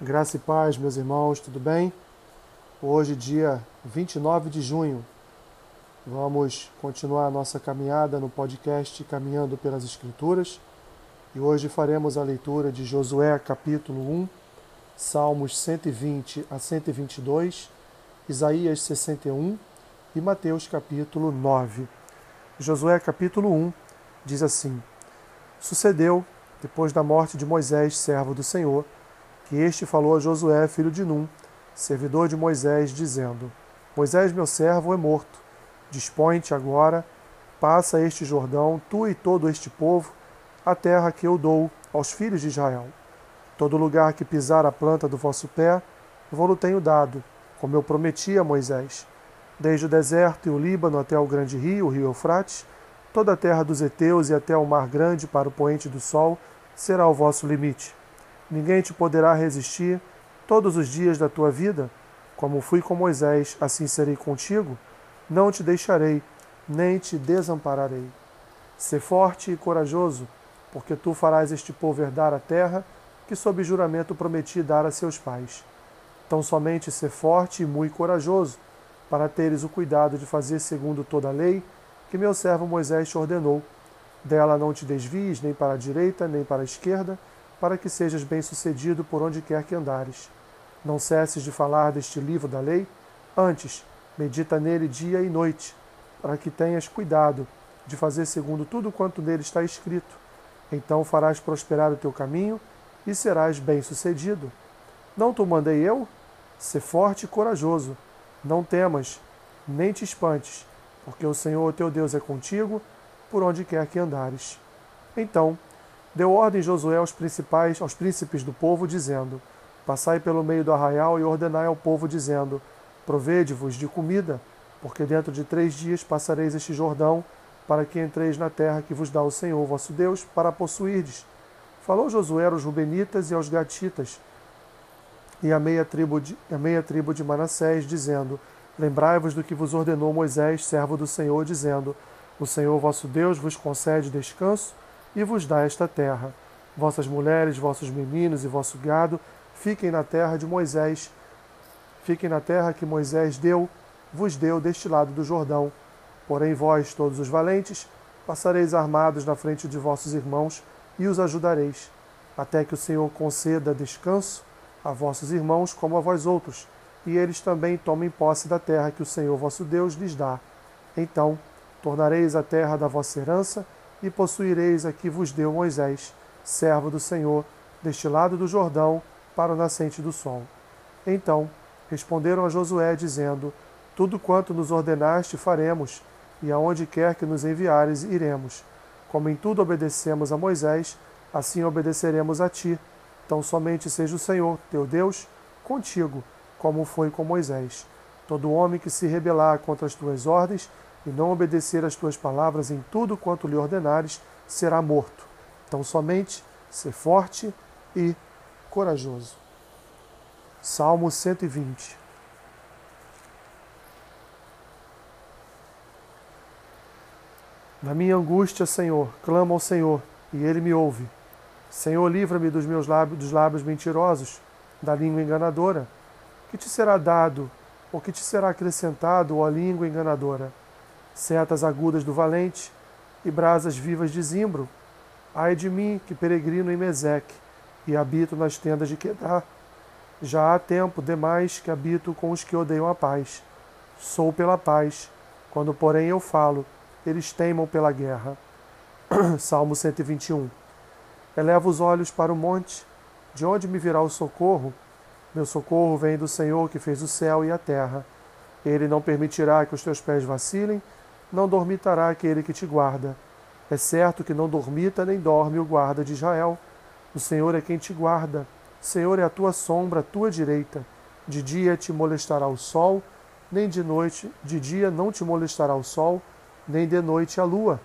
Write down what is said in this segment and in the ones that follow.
Graça e paz, meus irmãos, tudo bem? Hoje, dia 29 de junho, vamos continuar a nossa caminhada no podcast Caminhando pelas Escrituras e hoje faremos a leitura de Josué, capítulo 1, Salmos 120 a 122, Isaías 61 e Mateus, capítulo 9. Josué, capítulo 1, diz assim: Sucedeu, depois da morte de Moisés, servo do Senhor, que este falou a Josué, filho de Num, servidor de Moisés, dizendo: Moisés, meu servo, é morto. Dispõe-te agora, passa este Jordão, tu e todo este povo, a terra que eu dou aos filhos de Israel. Todo lugar que pisar a planta do vosso pé, vou-lo tenho dado, como eu prometi a Moisés. Desde o deserto e o Líbano até o grande rio, o rio Eufrates, toda a terra dos heteus e até o mar grande para o poente do sol, será o vosso limite. Ninguém te poderá resistir todos os dias da tua vida. Como fui com Moisés, assim serei contigo. Não te deixarei, nem te desampararei. Sê forte e corajoso, porque tu farás este povo herdar a terra que, sob juramento, prometi dar a seus pais. Tão somente ser forte e muito corajoso, para teres o cuidado de fazer segundo toda a lei que meu servo Moisés te ordenou. Dela não te desvies nem para a direita nem para a esquerda, para que sejas bem-sucedido por onde quer que andares. Não cesses de falar deste livro da lei, antes, medita nele dia e noite, para que tenhas cuidado de fazer segundo tudo quanto nele está escrito. Então farás prosperar o teu caminho e serás bem-sucedido. Não te mandei eu? Sê forte e corajoso. Não temas, nem te espantes, porque o Senhor teu Deus é contigo por onde quer que andares. Então deu ordem Josué aos principais, aos príncipes do povo, dizendo: Passai pelo meio do arraial e ordenai ao povo, dizendo: Provede-vos de comida, porque dentro de três dias passareis este Jordão, para que entreis na terra que vos dá o Senhor vosso Deus, para possuirdes. Falou Josué aos Rubenitas e aos Gatitas, e a meia tribo de, meia tribo de Manassés, dizendo: Lembrai-vos do que vos ordenou Moisés, servo do Senhor, dizendo: O Senhor vosso Deus vos concede descanso e vos dá esta terra. Vossas mulheres, vossos meninos e vosso gado fiquem na terra de Moisés. Fiquem na terra que Moisés deu, vos deu deste lado do Jordão. Porém, vós, todos os valentes, passareis armados na frente de vossos irmãos e os ajudareis, até que o Senhor conceda descanso a vossos irmãos como a vós outros, e eles também tomem posse da terra que o Senhor vosso Deus lhes dá. Então tornareis a terra da vossa herança e possuireis a que vos deu Moisés, servo do Senhor, deste lado do Jordão, para o nascente do sol. Então responderam a Josué, dizendo: Tudo quanto nos ordenaste faremos, e aonde quer que nos enviares, iremos. Como em tudo obedecemos a Moisés, assim obedeceremos a ti. Então somente seja o Senhor, teu Deus, contigo, como foi com Moisés. Todo homem que se rebelar contra as tuas ordens e não obedecer às tuas palavras em tudo quanto lhe ordenares, será morto. Então, somente ser forte e corajoso. Salmo 120 Na minha angústia, Senhor, clamo ao Senhor, e Ele me ouve. Senhor, livra-me dos meus lábios, dos lábios mentirosos, da língua enganadora. Que te será dado, ou que te será acrescentado, ó língua enganadora? Setas agudas do valente e brasas vivas de zimbro. Ai de mim, que peregrino em Meseque e habito nas tendas de Quedar. Já há tempo demais que habito com os que odeiam a paz. Sou pela paz. Quando, porém, eu falo, eles teimam pela guerra. Salmo 121. Eleva os olhos para o monte. De onde me virá o socorro? Meu socorro vem do Senhor que fez o céu e a terra. Ele não permitirá que os teus pés vacilem não dormitará aquele que te guarda. É certo que não dormita nem dorme o guarda de Israel. O Senhor é quem te guarda. O Senhor é a tua sombra, a tua direita. De dia te molestará o sol, nem de noite, de dia não te molestará o sol, nem de noite a lua.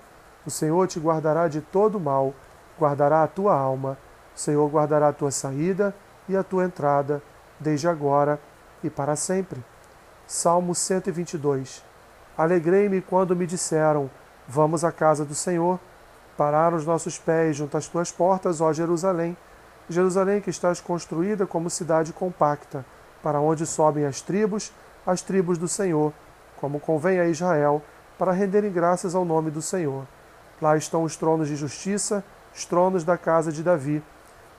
O Senhor te guardará de todo mal, guardará a tua alma. O Senhor guardará a tua saída e a tua entrada, desde agora e para sempre. Salmo 122 Alegrei-me quando me disseram: Vamos à casa do Senhor. Pararam os nossos pés junto às tuas portas, ó Jerusalém. Jerusalém que estás construída como cidade compacta, para onde sobem as tribos, as tribos do Senhor, como convém a Israel, para renderem graças ao nome do Senhor. Lá estão os tronos de justiça, os tronos da casa de Davi.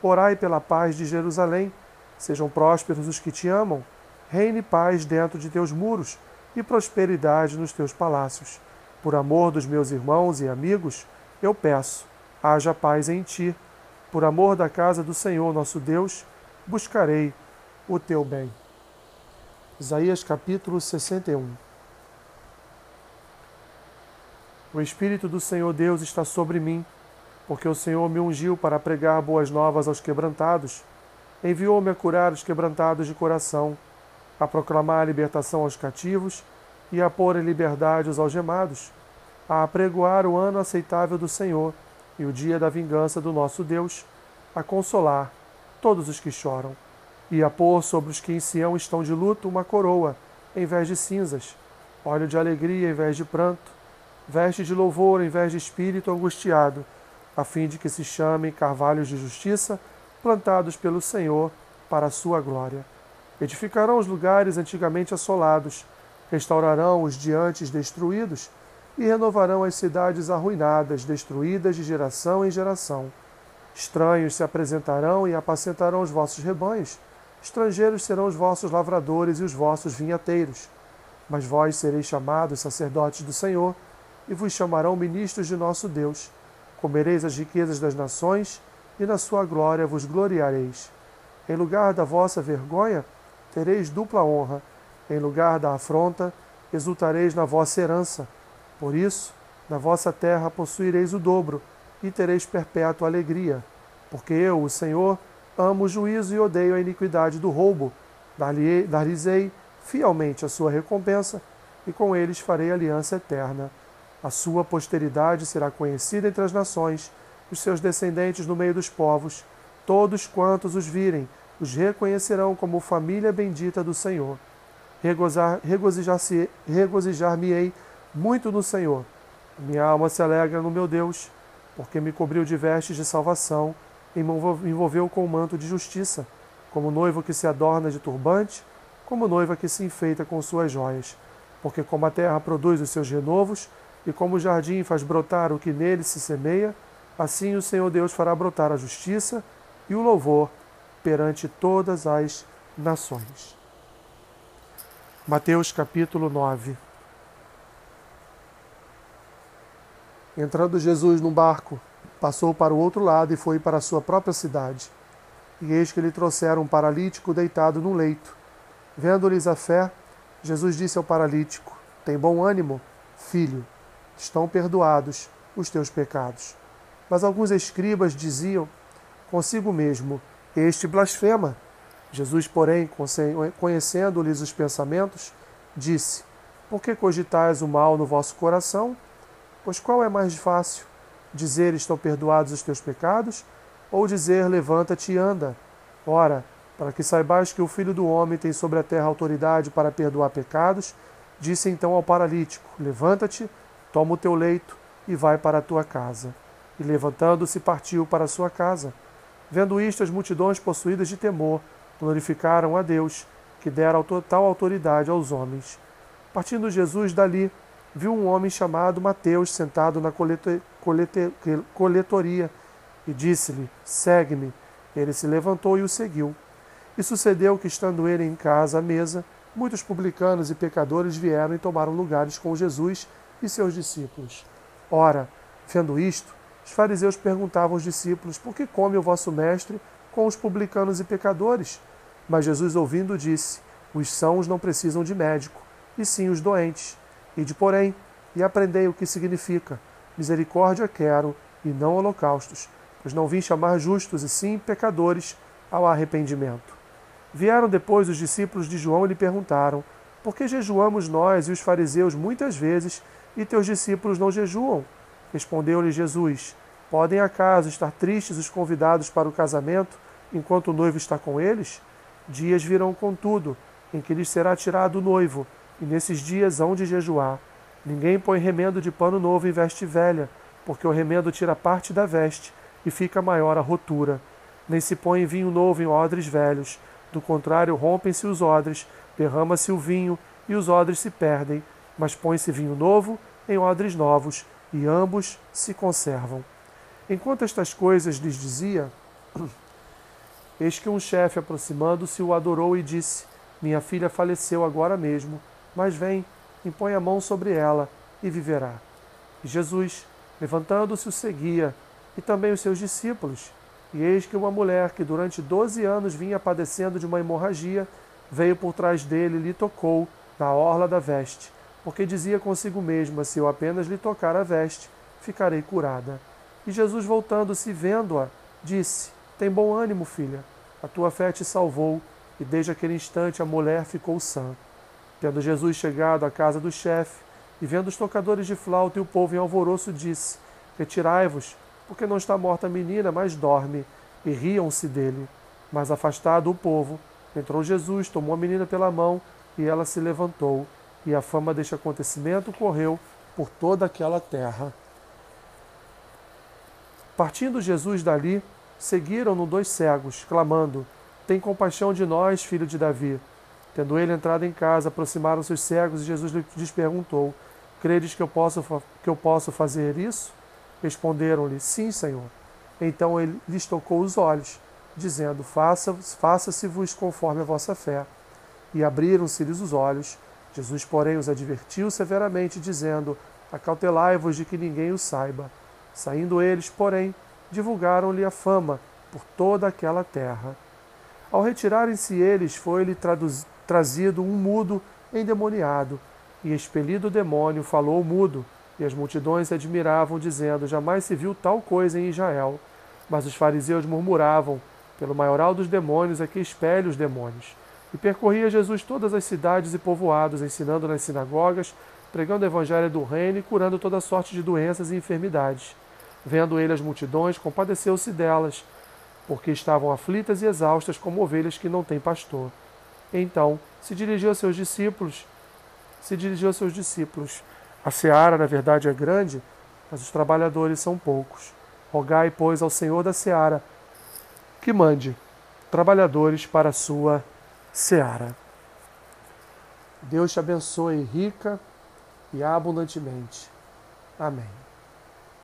Orai pela paz de Jerusalém. Sejam prósperos os que te amam. Reine paz dentro de teus muros e prosperidade nos teus palácios. Por amor dos meus irmãos e amigos, eu peço, haja paz em ti. Por amor da casa do Senhor nosso Deus, buscarei o teu bem. Isaías capítulo 61 O Espírito do Senhor Deus está sobre mim, porque o Senhor me ungiu para pregar boas novas aos quebrantados. Enviou-me a curar os quebrantados de coração, a proclamar a libertação aos cativos e a pôr em liberdade os algemados, a apregoar o ano aceitável do Senhor e o dia da vingança do nosso Deus, a consolar todos os que choram, e a pôr sobre os que em Sião estão de luto uma coroa, em vez de cinzas, óleo de alegria em vez de pranto, veste de louvor em vez de espírito angustiado, a fim de que se chamem carvalhos de justiça, plantados pelo Senhor para a sua glória. Edificarão os lugares antigamente assolados, restaurarão os diantes destruídos e renovarão as cidades arruinadas, destruídas de geração em geração. Estranhos se apresentarão e apacentarão os vossos rebanhos, estrangeiros serão os vossos lavradores e os vossos vinhateiros. Mas vós sereis chamados sacerdotes do Senhor, e vos chamarão ministros de nosso Deus. Comereis as riquezas das nações, e na sua glória vos gloriareis. Em lugar da vossa vergonha, tereis dupla honra. Em lugar da afronta, exultareis na vossa herança. Por isso, na vossa terra possuireis o dobro, e tereis perpétua alegria. Porque eu, o Senhor, amo o juízo e odeio a iniquidade do roubo. Dar-lhes-ei fielmente a sua recompensa, e com eles farei aliança eterna. A sua posteridade será conhecida entre as nações, os seus descendentes no meio dos povos. Todos quantos os virem, os reconhecerão como família bendita do Senhor. Regozijar-me-ei muito no Senhor. Minha alma se alegra no meu Deus, porque me cobriu de vestes de salvação e me envolveu com o manto de justiça, como noivo que se adorna de turbante, como noiva que se enfeita com suas joias. Porque como a terra produz os seus renovos, e como o jardim faz brotar o que nele se semeia, assim o Senhor Deus fará brotar a justiça e o louvor perante todas as nações. Mateus capítulo 9 Entrando Jesus num barco, passou para o outro lado e foi para a sua própria cidade. E eis que lhe trouxeram um paralítico deitado no leito. Vendo-lhes a fé, Jesus disse ao paralítico: Tem bom ânimo, filho estão perdoados os teus pecados. Mas alguns escribas diziam consigo mesmo: Este blasfema. Jesus, porém, conhecendo-lhes os pensamentos, disse: Por que cogitais o mal no vosso coração? Pois qual é mais fácil? Dizer: Estão perdoados os teus pecados? Ou dizer: Levanta-te e anda? Ora, para que saibais que o Filho do Homem tem sobre a terra autoridade para perdoar pecados, disse então ao paralítico: Levanta-te Toma o teu leito e vai para a tua casa. E levantando-se, partiu para a sua casa. Vendo isto, as multidões possuídas de temor glorificaram a Deus, que dera tal autoridade aos homens. Partindo Jesus dali, viu um homem chamado Mateus sentado na coletoria e disse-lhe: Segue-me. Ele se levantou e o seguiu. E sucedeu que, estando ele em casa à mesa, muitos publicanos e pecadores vieram e tomaram lugares com Jesus e seus discípulos. Ora, vendo isto, os fariseus perguntavam aos discípulos: Por que come o vosso mestre com os publicanos e pecadores? Mas Jesus, ouvindo, disse: Os sãos não precisam de médico, e sim os doentes. Ide, porém, e aprendei o que significa: Misericórdia quero, e não holocaustos, pois não vim chamar justos, e sim pecadores ao arrependimento. Vieram depois os discípulos de João e lhe perguntaram: Por que jejuamos nós e os fariseus muitas vezes e teus discípulos não jejuam? Respondeu-lhe Jesus: Podem acaso estar tristes os convidados para o casamento, enquanto o noivo está com eles? Dias virão, contudo, em que lhes será tirado o noivo, e nesses dias hão de jejuar. Ninguém põe remendo de pano novo em veste velha, porque o remendo tira parte da veste, e fica maior a rotura. nem se põe vinho novo em odres velhos. Do contrário, rompem-se os odres, derrama-se o vinho e os odres se perdem, mas põe-se vinho novo em odres novos, e ambos se conservam. Enquanto estas coisas lhes dizia, eis que um chefe, aproximando-se, o adorou e disse: Minha filha faleceu agora mesmo, mas vem, impõe a mão sobre ela e viverá. E Jesus, levantando-se, o seguia, e também os seus discípulos. E eis que uma mulher que durante doze anos vinha padecendo de uma hemorragia, veio por trás dele e lhe tocou na orla da veste, porque dizia consigo mesma: Se eu apenas lhe tocar a veste, ficarei curada. E Jesus, voltando-se vendo-a, disse: Tem bom ânimo, filha, a tua fé te salvou. E desde aquele instante a mulher ficou sã. Tendo Jesus chegado à casa do chefe, e vendo os tocadores de flauta e o povo em alvoroço, disse: Retirai-vos, porque não está morta a menina, mas dorme. E riam-se dele. Mas afastado o povo, entrou Jesus, tomou a menina pela mão, e ela se levantou. E a fama deste acontecimento correu por toda aquela terra. Partindo Jesus dali, seguiram-no dois cegos, clamando: Tem compaixão de nós, filho de Davi. Tendo ele entrado em casa, aproximaram-se os cegos e Jesus lhes perguntou: Credes que eu posso, que eu posso fazer isso? Responderam-lhe: Sim, Senhor. Então ele lhes tocou os olhos, dizendo: Faça-se faça vos conforme a vossa fé. E abriram-se-lhes os olhos. Jesus, porém, os advertiu severamente, dizendo: Acautelai-vos de que ninguém o saiba. Saindo eles, porém, divulgaram-lhe a fama por toda aquela terra. Ao retirarem-se eles, foi-lhe trazido um mudo endemoniado, e expelido o demônio, falou o mudo, e as multidões se admiravam, dizendo: Jamais se viu tal coisa em Israel. Mas os fariseus murmuravam: Pelo maioral dos demônios é que expele os demônios. E percorria Jesus todas as cidades e povoados, ensinando nas sinagogas, pregando o evangelho do reino e curando toda sorte de doenças e enfermidades. Vendo ele as multidões, compadeceu-se delas, porque estavam aflitas e exaustas como ovelhas que não têm pastor. Então se dirigiu aos seus discípulos, se dirigiu aos seus discípulos: a seara, na verdade, é grande, mas os trabalhadores são poucos. Rogai, pois, ao Senhor da seara que mande trabalhadores para a sua seara. Deus te abençoe rica e abundantemente. Amém.